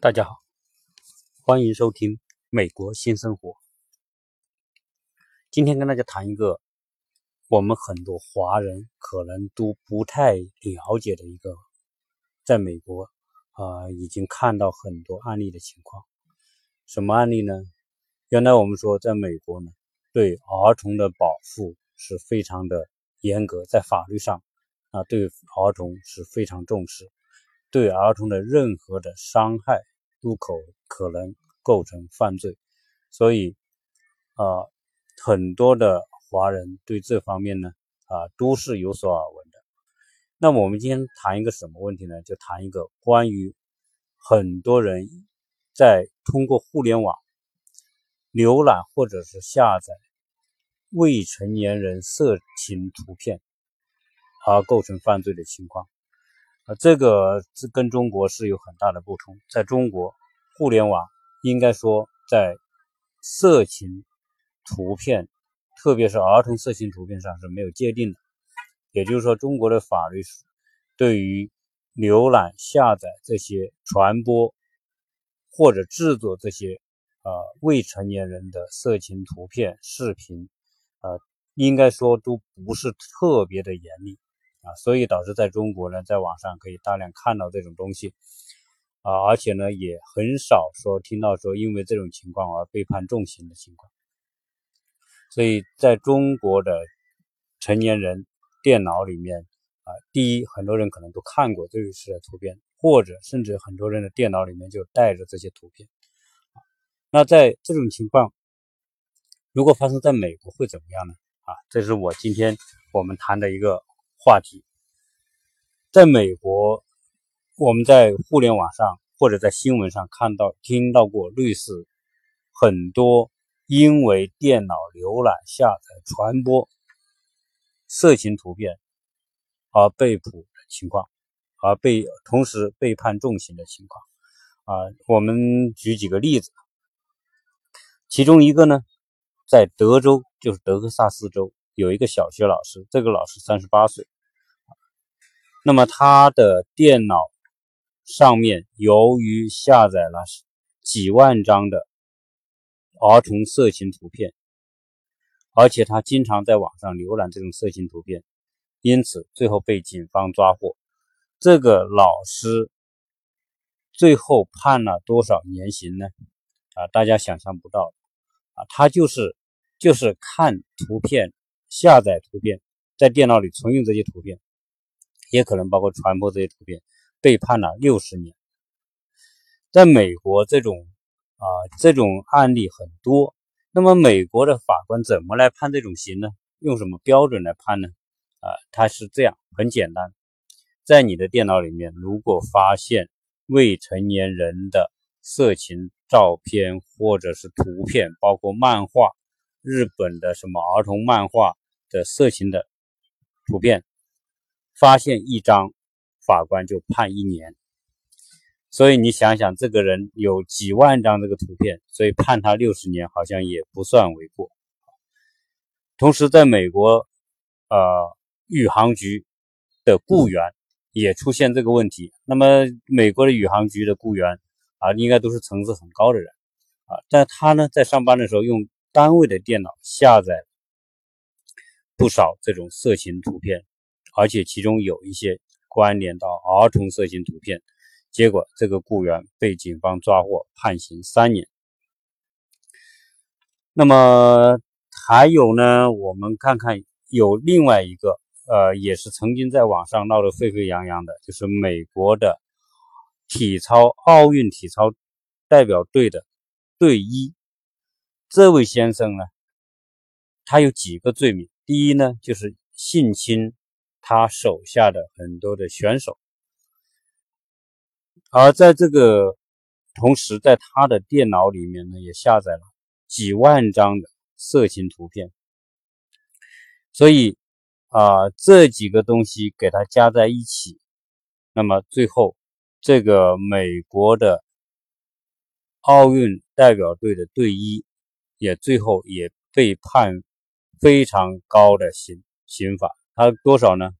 大家好，欢迎收听《美国新生活》。今天跟大家谈一个我们很多华人可能都不太了解的一个，在美国啊已经看到很多案例的情况。什么案例呢？原来我们说在美国呢，对儿童的保护是非常的严格，在法律上啊对儿童是非常重视。对儿童的任何的伤害都可可能构成犯罪，所以啊，很多的华人对这方面呢啊都是有所耳闻的。那么我们今天谈一个什么问题呢？就谈一个关于很多人在通过互联网浏览或者是下载未成年人色情图片而构成犯罪的情况。这个这跟中国是有很大的不同。在中国，互联网应该说在色情图片，特别是儿童色情图片上是没有界定的。也就是说，中国的法律对于浏览、下载这些传播或者制作这些呃未成年人的色情图片、视频，呃，应该说都不是特别的严厉。所以导致在中国呢，在网上可以大量看到这种东西，啊，而且呢，也很少说听到说因为这种情况而被判重刑的情况。所以在中国的成年人电脑里面，啊，第一，很多人可能都看过这些的图片，或者甚至很多人的电脑里面就带着这些图片。那在这种情况，如果发生在美国会怎么样呢？啊，这是我今天我们谈的一个。话题，在美国，我们在互联网上或者在新闻上看到、听到过类似很多因为电脑浏览、下载、传播色情图片而被捕的情况，而被同时被判重刑的情况。啊，我们举几个例子，其中一个呢，在德州，就是德克萨斯州。有一个小学老师，这个老师三十八岁，那么他的电脑上面由于下载了几万张的儿童色情图片，而且他经常在网上浏览这种色情图片，因此最后被警方抓获。这个老师最后判了多少年刑呢？啊，大家想象不到啊，他就是就是看图片。下载图片，在电脑里存用这些图片，也可能包括传播这些图片，被判了六十年。在美国，这种啊这种案例很多。那么，美国的法官怎么来判这种刑呢？用什么标准来判呢？啊，他是这样，很简单，在你的电脑里面，如果发现未成年人的色情照片或者是图片，包括漫画。日本的什么儿童漫画的色情的图片，发现一张，法官就判一年。所以你想想，这个人有几万张这个图片，所以判他六十年，好像也不算为过。同时，在美国，呃，宇航局的雇员也出现这个问题。那么，美国的宇航局的雇员啊，应该都是层次很高的人啊，但他呢，在上班的时候用。单位的电脑下载不少这种色情图片，而且其中有一些关联到儿童色情图片，结果这个雇员被警方抓获，判刑三年。那么还有呢？我们看看有另外一个，呃，也是曾经在网上闹得沸沸扬扬的，就是美国的体操奥运体操代表队的队医。这位先生呢，他有几个罪名。第一呢，就是性侵他手下的很多的选手，而在这个同时，在他的电脑里面呢，也下载了几万张的色情图片。所以啊，这几个东西给他加在一起，那么最后这个美国的奥运代表队的队医。也最后也被判非常高的刑刑罚，他多少呢？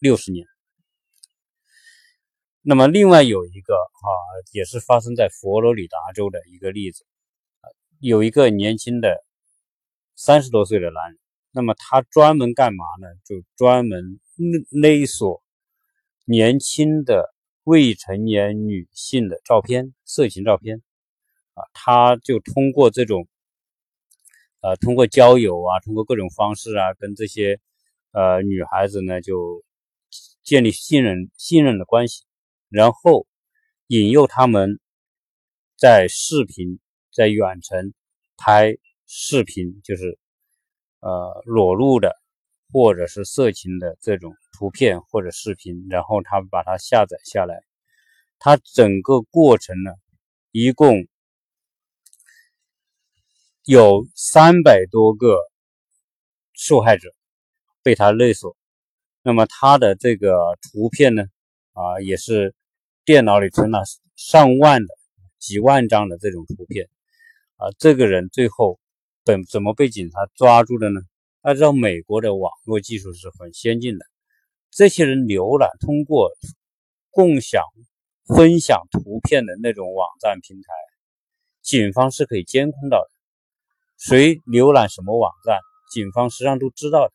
六十年。那么另外有一个啊，也是发生在佛罗里达州的一个例子，有一个年轻的三十多岁的男人，那么他专门干嘛呢？就专门勒索年轻的未成年女性的照片，色情照片啊，他就通过这种，呃，通过交友啊，通过各种方式啊，跟这些呃女孩子呢就建立信任信任的关系。然后引诱他们在视频在远程拍视频，就是呃裸露的或者是色情的这种图片或者视频，然后他们把它下载下来。他整个过程呢，一共有三百多个受害者被他勒索。那么他的这个图片呢，啊也是。电脑里存了上万的、几万张的这种图片，啊，这个人最后怎怎么被警察抓住的呢？按照美国的网络技术是很先进的，这些人浏览通过共享、分享图片的那种网站平台，警方是可以监控到的。谁浏览什么网站，警方实际上都知道的。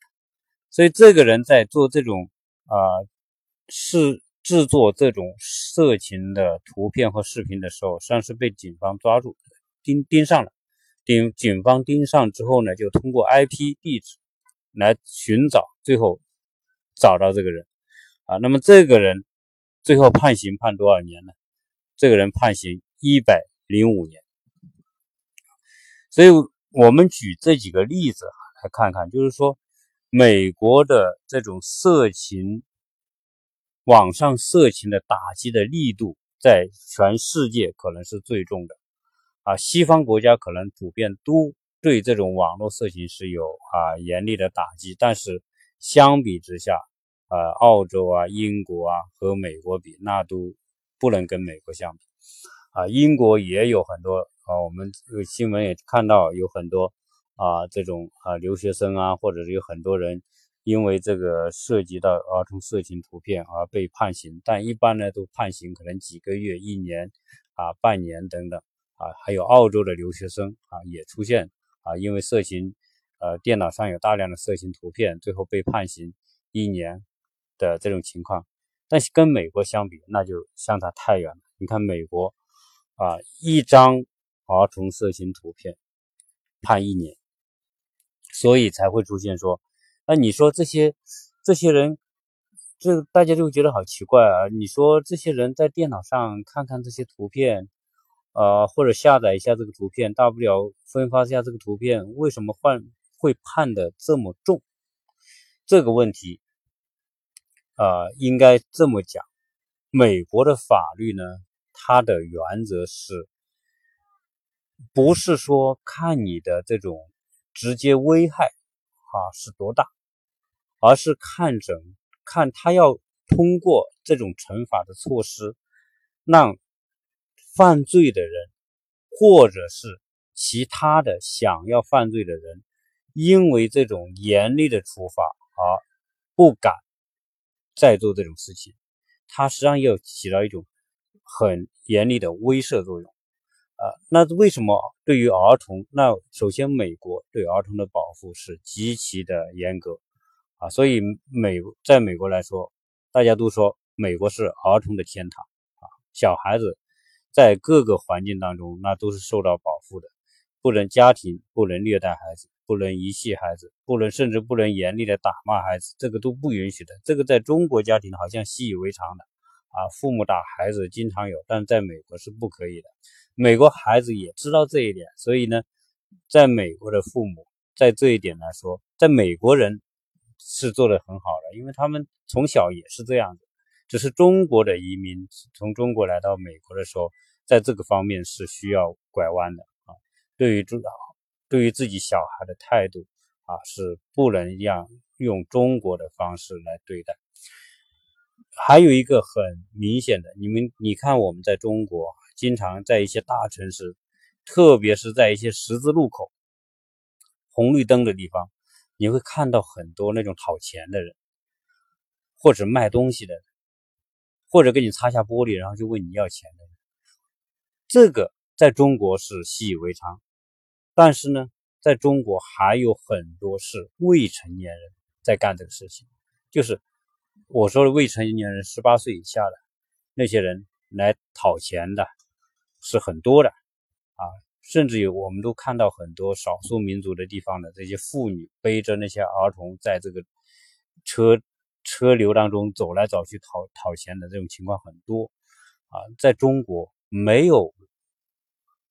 所以这个人在做这种啊是。制作这种色情的图片和视频的时候，实际上是被警方抓住，盯盯上了。盯警方盯上之后呢，就通过 IP 地址来寻找，最后找到这个人。啊，那么这个人最后判刑判多少年呢？这个人判刑一百零五年。所以我们举这几个例子来看看，就是说美国的这种色情。网上色情的打击的力度在全世界可能是最重的，啊，西方国家可能普遍都对这种网络色情是有啊严厉的打击，但是相比之下，呃，澳洲啊、英国啊和美国比，那都不能跟美国相比，啊，英国也有很多啊，我们这个新闻也看到有很多啊这种啊留学生啊，或者是有很多人。因为这个涉及到儿童色情图片而被判刑，但一般呢都判刑可能几个月、一年啊、半年等等啊。还有澳洲的留学生啊也出现啊，因为色情呃电脑上有大量的色情图片，最后被判刑一年的这种情况。但是跟美国相比，那就相差太远了。你看美国啊，一张儿童色情图片判一年，所以才会出现说。那你说这些这些人，这大家就觉得好奇怪啊！你说这些人在电脑上看看这些图片，呃，或者下载一下这个图片，大不了分发一下这个图片，为什么换会判的这么重？这个问题，呃，应该这么讲：美国的法律呢，它的原则是，不是说看你的这种直接危害啊是多大。而是看整看他要通过这种惩罚的措施，让犯罪的人或者是其他的想要犯罪的人，因为这种严厉的处罚而不敢再做这种事情。它实际上要起到一种很严厉的威慑作用。啊，那为什么对于儿童？那首先，美国对儿童的保护是极其的严格。啊，所以美在美国来说，大家都说美国是儿童的天堂啊。小孩子在各个环境当中，那都是受到保护的，不能家庭不能虐待孩子，不能遗弃孩子，不能甚至不能严厉的打骂孩子，这个都不允许的。这个在中国家庭好像习以为常的啊，父母打孩子经常有，但在美国是不可以的。美国孩子也知道这一点，所以呢，在美国的父母在这一点来说，在美国人。是做的很好的，因为他们从小也是这样子，只是中国的移民从中国来到美国的时候，在这个方面是需要拐弯的啊。对于自对于自己小孩的态度啊，是不能让用中国的方式来对待。还有一个很明显的，你们你看我们在中国经常在一些大城市，特别是在一些十字路口、红绿灯的地方。你会看到很多那种讨钱的人，或者卖东西的，或者给你擦下玻璃，然后就问你要钱的，这个在中国是习以为常。但是呢，在中国还有很多是未成年人在干这个事情，就是我说的未成年人，十八岁以下的那些人来讨钱的，是很多的啊。甚至有，我们都看到很多少数民族的地方的这些妇女背着那些儿童，在这个车车流当中走来走去讨讨钱的这种情况很多啊。在中国没有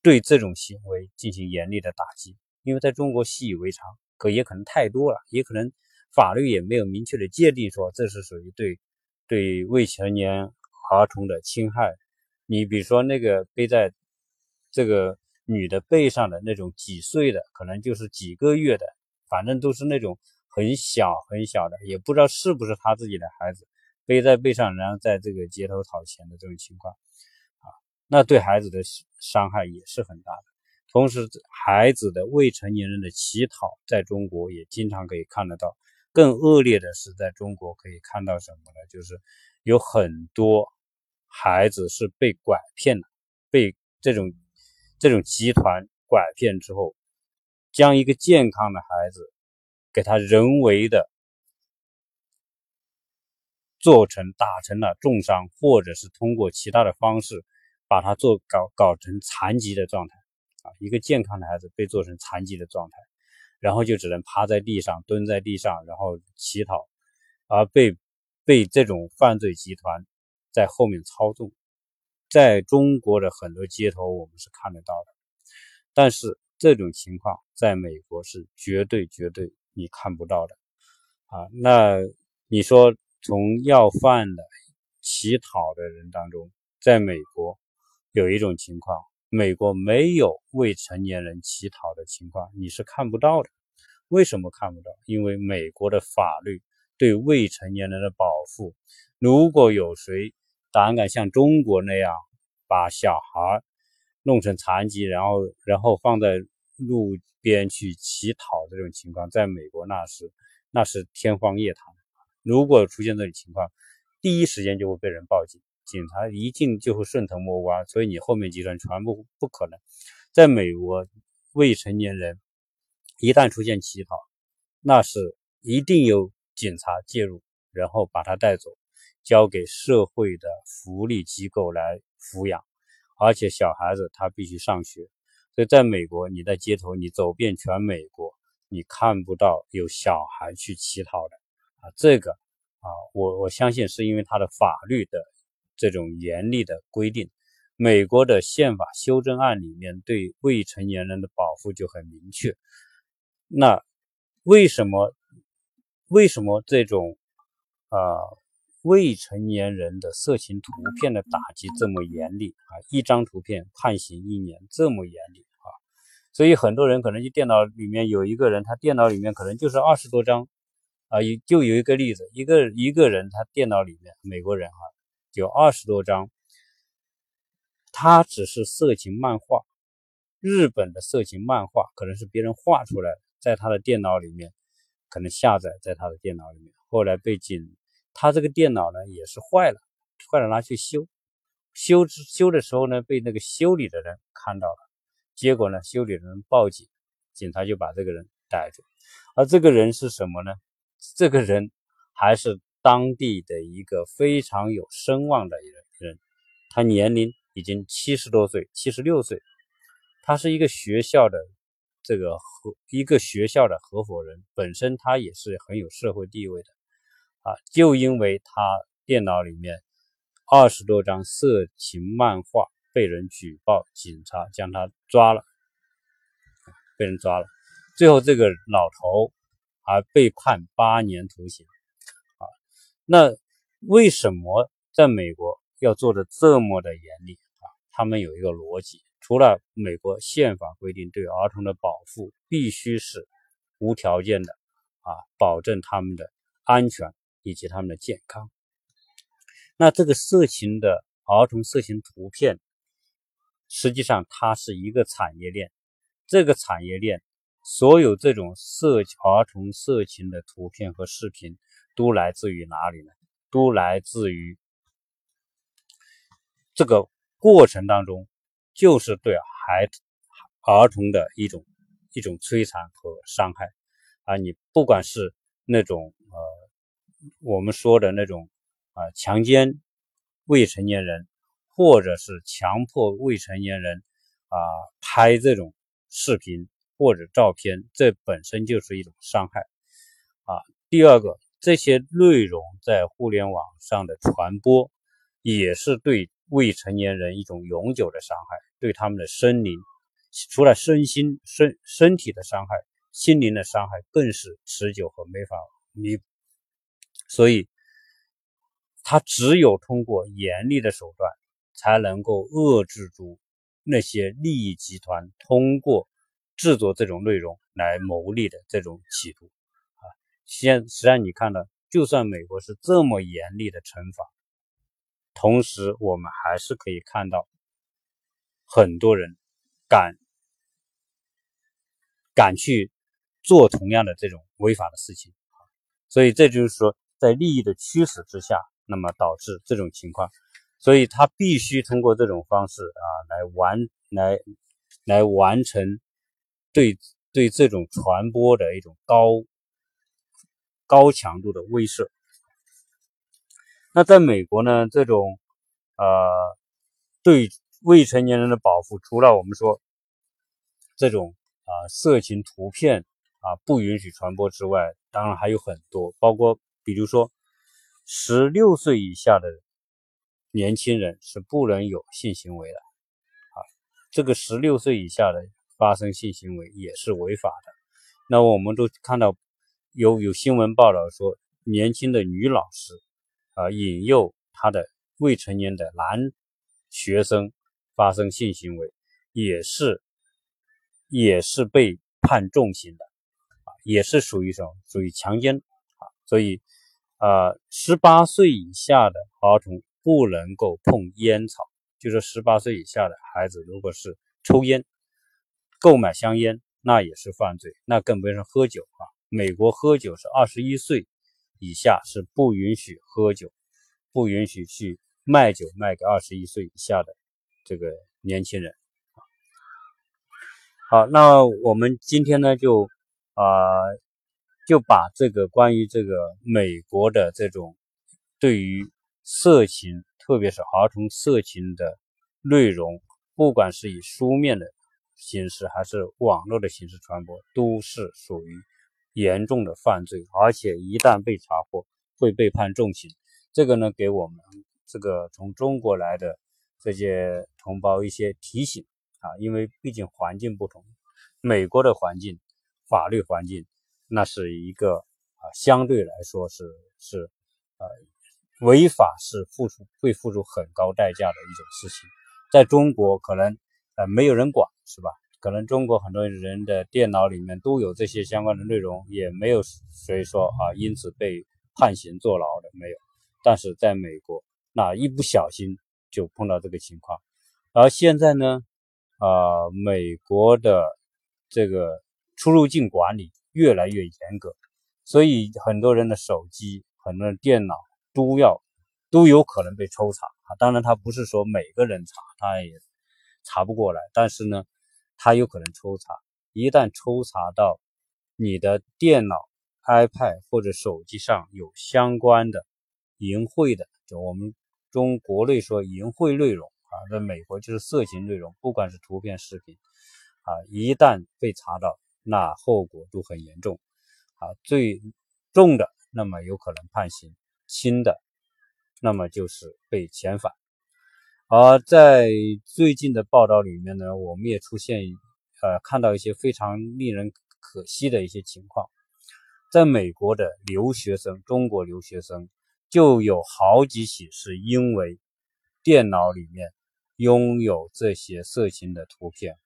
对这种行为进行严厉的打击，因为在中国习以为常，可也可能太多了，也可能法律也没有明确的界定说这是属于对对未成年儿童的侵害。你比如说那个背在这个。女的背上的那种几岁的，可能就是几个月的，反正都是那种很小很小的，也不知道是不是他自己的孩子背在背上，然后在这个街头讨钱的这种情况，啊，那对孩子的伤害也是很大的。同时，孩子的未成年人的乞讨，在中国也经常可以看得到。更恶劣的是，在中国可以看到什么呢？就是有很多孩子是被拐骗的，被这种。这种集团拐骗之后，将一个健康的孩子给他人为的做成打成了重伤，或者是通过其他的方式把他做搞搞成残疾的状态啊，一个健康的孩子被做成残疾的状态，然后就只能趴在地上、蹲在地上，然后乞讨，而被被这种犯罪集团在后面操纵。在中国的很多街头，我们是看得到的，但是这种情况在美国是绝对绝对你看不到的啊。那你说从要饭的、乞讨的人当中，在美国有一种情况，美国没有未成年人乞讨的情况，你是看不到的。为什么看不到？因为美国的法律对未成年人的保护，如果有谁。胆敢像中国那样把小孩弄成残疾，然后然后放在路边去乞讨这种情况，在美国那是那是天方夜谭。如果出现这种情况，第一时间就会被人报警，警察一进就会顺藤摸瓜，所以你后面几段全部不可能。在美国，未成年人一旦出现乞讨，那是一定有警察介入，然后把他带走。交给社会的福利机构来抚养，而且小孩子他必须上学，所以在美国，你在街头，你走遍全美国，你看不到有小孩去乞讨的啊。这个啊，我我相信是因为他的法律的这种严厉的规定。美国的宪法修正案里面对未成年人的保护就很明确。那为什么为什么这种啊？未成年人的色情图片的打击这么严厉啊！一张图片判刑一年，这么严厉啊！所以很多人可能就电脑里面有一个人，他电脑里面可能就是二十多张啊，有就有一个例子，一个一个人他电脑里面美国人哈，有二十多张，他只是色情漫画，日本的色情漫画可能是别人画出来，在他的电脑里面可能下载在他的电脑里面，后来被警。他这个电脑呢也是坏了，坏了拿去修，修修的时候呢被那个修理的人看到了，结果呢修理的人报警，警察就把这个人逮住。而这个人是什么呢？这个人还是当地的一个非常有声望的一个人，他年龄已经七十多岁，七十六岁，他是一个学校的这个合一个学校的合伙人，本身他也是很有社会地位的。啊，就因为他电脑里面二十多张色情漫画被人举报，警察将他抓了，被人抓了，最后这个老头还被判八年徒刑。那为什么在美国要做的这么的严厉啊？他们有一个逻辑，除了美国宪法规定对儿童的保护必须是无条件的啊，保证他们的安全。以及他们的健康。那这个色情的儿童色情图片，实际上它是一个产业链。这个产业链，所有这种色儿童色情的图片和视频，都来自于哪里呢？都来自于这个过程当中，就是对孩儿童的一种一种摧残和伤害啊！你不管是那种呃我们说的那种啊强奸未成年人，或者是强迫未成年人啊拍这种视频或者照片，这本身就是一种伤害啊。第二个，这些内容在互联网上的传播，也是对未成年人一种永久的伤害，对他们的生灵。除了身心身身体的伤害，心灵的伤害更是持久和没法弥补。所以，他只有通过严厉的手段，才能够遏制住那些利益集团通过制作这种内容来牟利的这种企图。现实际上你看到，就算美国是这么严厉的惩罚，同时我们还是可以看到很多人。敢敢去做同样的这种违法的事情，所以这就是说，在利益的驱使之下，那么导致这种情况，所以他必须通过这种方式啊，来完来来完成对对这种传播的一种高高强度的威慑。那在美国呢，这种呃对。未成年人的保护，除了我们说这种啊色情图片啊不允许传播之外，当然还有很多，包括比如说十六岁以下的年轻人是不能有性行为的啊，这个十六岁以下的发生性行为也是违法的。那我们都看到有有新闻报道说，年轻的女老师啊引诱她的未成年的男学生。发生性行为也是也是被判重刑的啊，也是属于什么？属于强奸啊。所以啊，十八岁以下的儿童不能够碰烟草，就是十八岁以下的孩子，如果是抽烟、购买香烟，那也是犯罪。那更别说喝酒啊。美国喝酒是二十一岁以下是不允许喝酒，不允许去卖酒卖给二十一岁以下的。这个年轻人，好，那我们今天呢，就啊，就把这个关于这个美国的这种对于色情，特别是儿童色情的内容，不管是以书面的形式还是网络的形式传播，都是属于严重的犯罪，而且一旦被查获，会被判重刑。这个呢，给我们这个从中国来的。这些同胞一些提醒啊，因为毕竟环境不同，美国的环境、法律环境，那是一个啊，相对来说是是呃，违法是付出会付出很高代价的一种事情。在中国可能呃没有人管是吧？可能中国很多人的电脑里面都有这些相关的内容，也没有谁说啊因此被判刑坐牢的没有。但是在美国，那一不小心。就碰到这个情况，而现在呢，啊，美国的这个出入境管理越来越严格，所以很多人的手机、很多人电脑都要都有可能被抽查啊。当然，他不是说每个人查，他也查不过来，但是呢，他有可能抽查。一旦抽查到你的电脑、iPad 或者手机上有相关的淫秽的，就我们。中国内说淫秽内容啊，在美国就是色情内容，不管是图片、视频啊，一旦被查到，那后果都很严重啊。最重的，那么有可能判刑；轻的，那么就是被遣返。而在最近的报道里面呢，我们也出现呃看到一些非常令人可惜的一些情况，在美国的留学生，中国留学生。就有好几起是因为电脑里面拥有这些色情的图片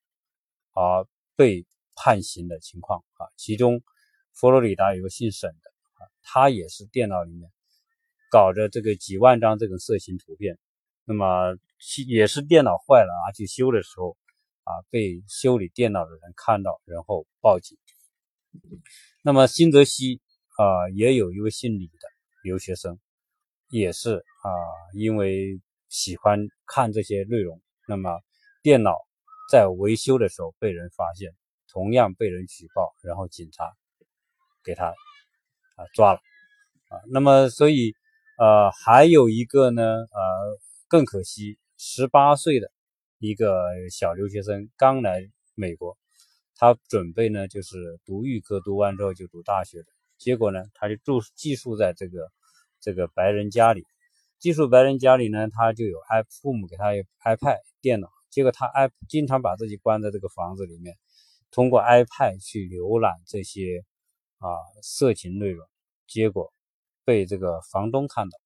而被判刑的情况啊。其中，佛罗里达有个姓沈的啊，他也是电脑里面搞着这个几万张这种色情图片，那么也是电脑坏了啊，去修的时候啊，被修理电脑的人看到，然后报警。那么新泽西啊，也有一位姓李的留学生。也是啊，因为喜欢看这些内容，那么电脑在维修的时候被人发现，同样被人举报，然后警察给他啊抓了啊。那么所以呃还有一个呢呃更可惜，十八岁的一个小留学生刚来美国，他准备呢就是读预科，读完之后就读大学的，结果呢他就住寄宿在这个这个白人家里。寄宿白人家里呢，他就有 i 父母给他 iPad 电脑，结果他 i 经常把自己关在这个房子里面，通过 iPad 去浏览这些啊色情内容，结果被这个房东看到，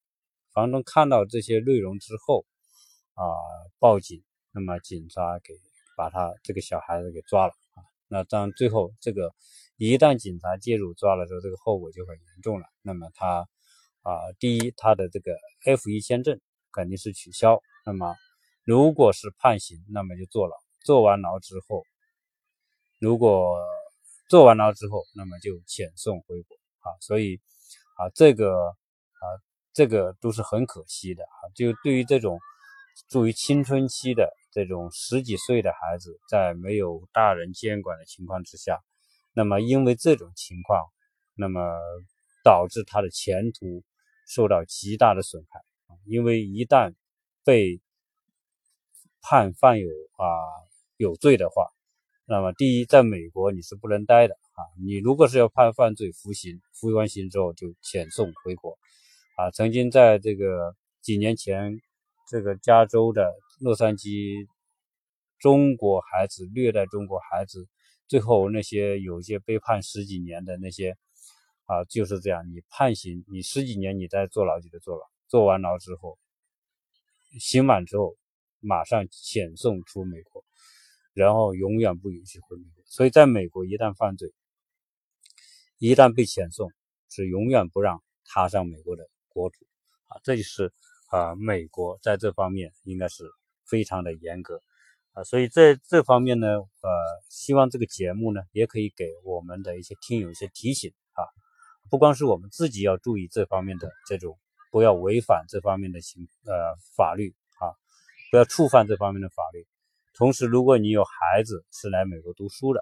房东看到这些内容之后啊报警，那么警察给把他这个小孩子给抓了啊，那当最后这个一旦警察介入抓了之后，这个后果就很严重了，那么他。啊，第一，他的这个 F 一签证肯定是取消。那么，如果是判刑，那么就坐牢。坐完牢之后，如果坐完牢之后，那么就遣送回国。啊，所以啊，这个，这个都是很可惜的啊。就对于这种处于青春期的这种十几岁的孩子，在没有大人监管的情况之下，那么因为这种情况，那么导致他的前途。受到极大的损害！因为一旦被判犯有啊有罪的话，那么第一，在美国你是不能待的啊！你如果是要判犯罪服刑，服完刑之后就遣送回国啊！曾经在这个几年前，这个加州的洛杉矶中国孩子虐待中国孩子，最后那些有些被判十几年的那些。啊，就是这样。你判刑，你十几年，你在坐牢就得坐牢。坐完牢之后，刑满之后，马上遣送出美国，然后永远不允许回美国。所以，在美国一旦犯罪，一旦被遣送，是永远不让踏上美国的国土。啊，这就是啊，美国在这方面应该是非常的严格。啊，所以在这方面呢，呃，希望这个节目呢，也可以给我们的一些听友一些提醒啊。不光是我们自己要注意这方面的这种，不要违反这方面的行呃法律啊，不要触犯这方面的法律。同时，如果你有孩子是来美国读书的，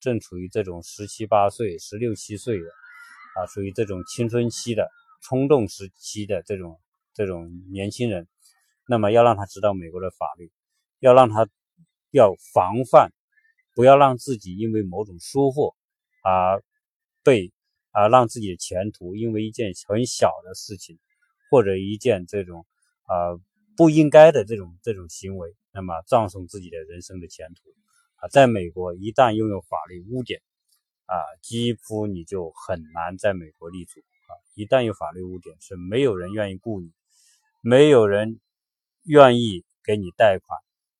正处于这种十七八岁、十六七岁的啊，属于这种青春期的冲动时期的这种这种年轻人，那么要让他知道美国的法律，要让他要防范，不要让自己因为某种疏忽而被。啊，让自己的前途因为一件很小的事情，或者一件这种啊不应该的这种这种行为，那么葬送自己的人生的前途啊！在美国，一旦拥有法律污点啊，几乎你就很难在美国立足！一旦有法律污点，是没有人愿意雇你，没有人愿意给你贷款。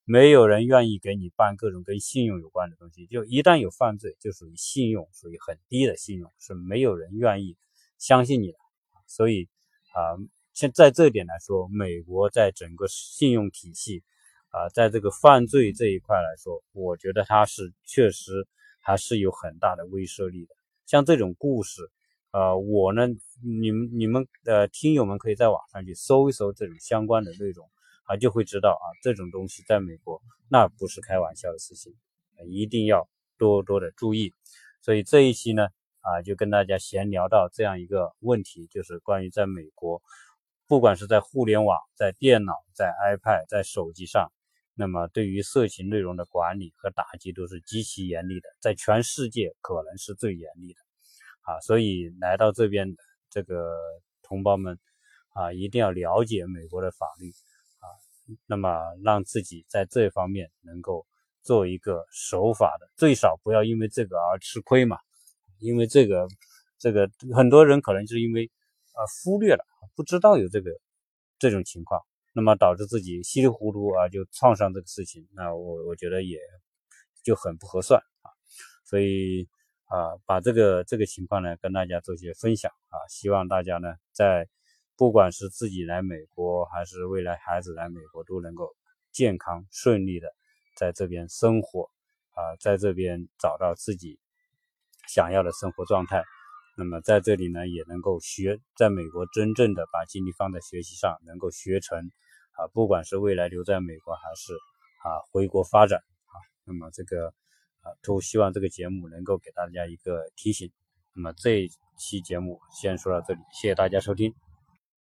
没有人愿意给你办各种跟信用有关的东西，就一旦有犯罪，就属于信用属于很低的信用，是没有人愿意相信你的。所以啊，现在这点来说，美国在整个信用体系啊，在这个犯罪这一块来说，我觉得它是确实还是有很大的威慑力的。像这种故事，呃，我呢，你们你们的听友们可以在网上去搜一搜这种相关的内容。啊，就会知道啊，这种东西在美国那不是开玩笑的事情，一定要多多的注意。所以这一期呢，啊，就跟大家闲聊到这样一个问题，就是关于在美国，不管是在互联网、在电脑、在 iPad、在手机上，那么对于色情内容的管理和打击都是极其严厉的，在全世界可能是最严厉的。啊，所以来到这边这个同胞们啊，一定要了解美国的法律啊。那么让自己在这方面能够做一个守法的，最少不要因为这个而吃亏嘛。因为这个，这个很多人可能是因为啊忽略了，不知道有这个这种情况，那么导致自己稀里糊涂啊就撞上这个事情，那我我觉得也就很不合算啊。所以啊，把这个这个情况呢跟大家做些分享啊，希望大家呢在。不管是自己来美国，还是未来孩子来美国，都能够健康顺利的在这边生活，啊，在这边找到自己想要的生活状态。那么在这里呢，也能够学，在美国真正的把精力放在学习上，能够学成啊，不管是未来留在美国还是啊回国发展啊，那么这个都希望这个节目能够给大家一个提醒。那么这期节目先说到这里，谢谢大家收听。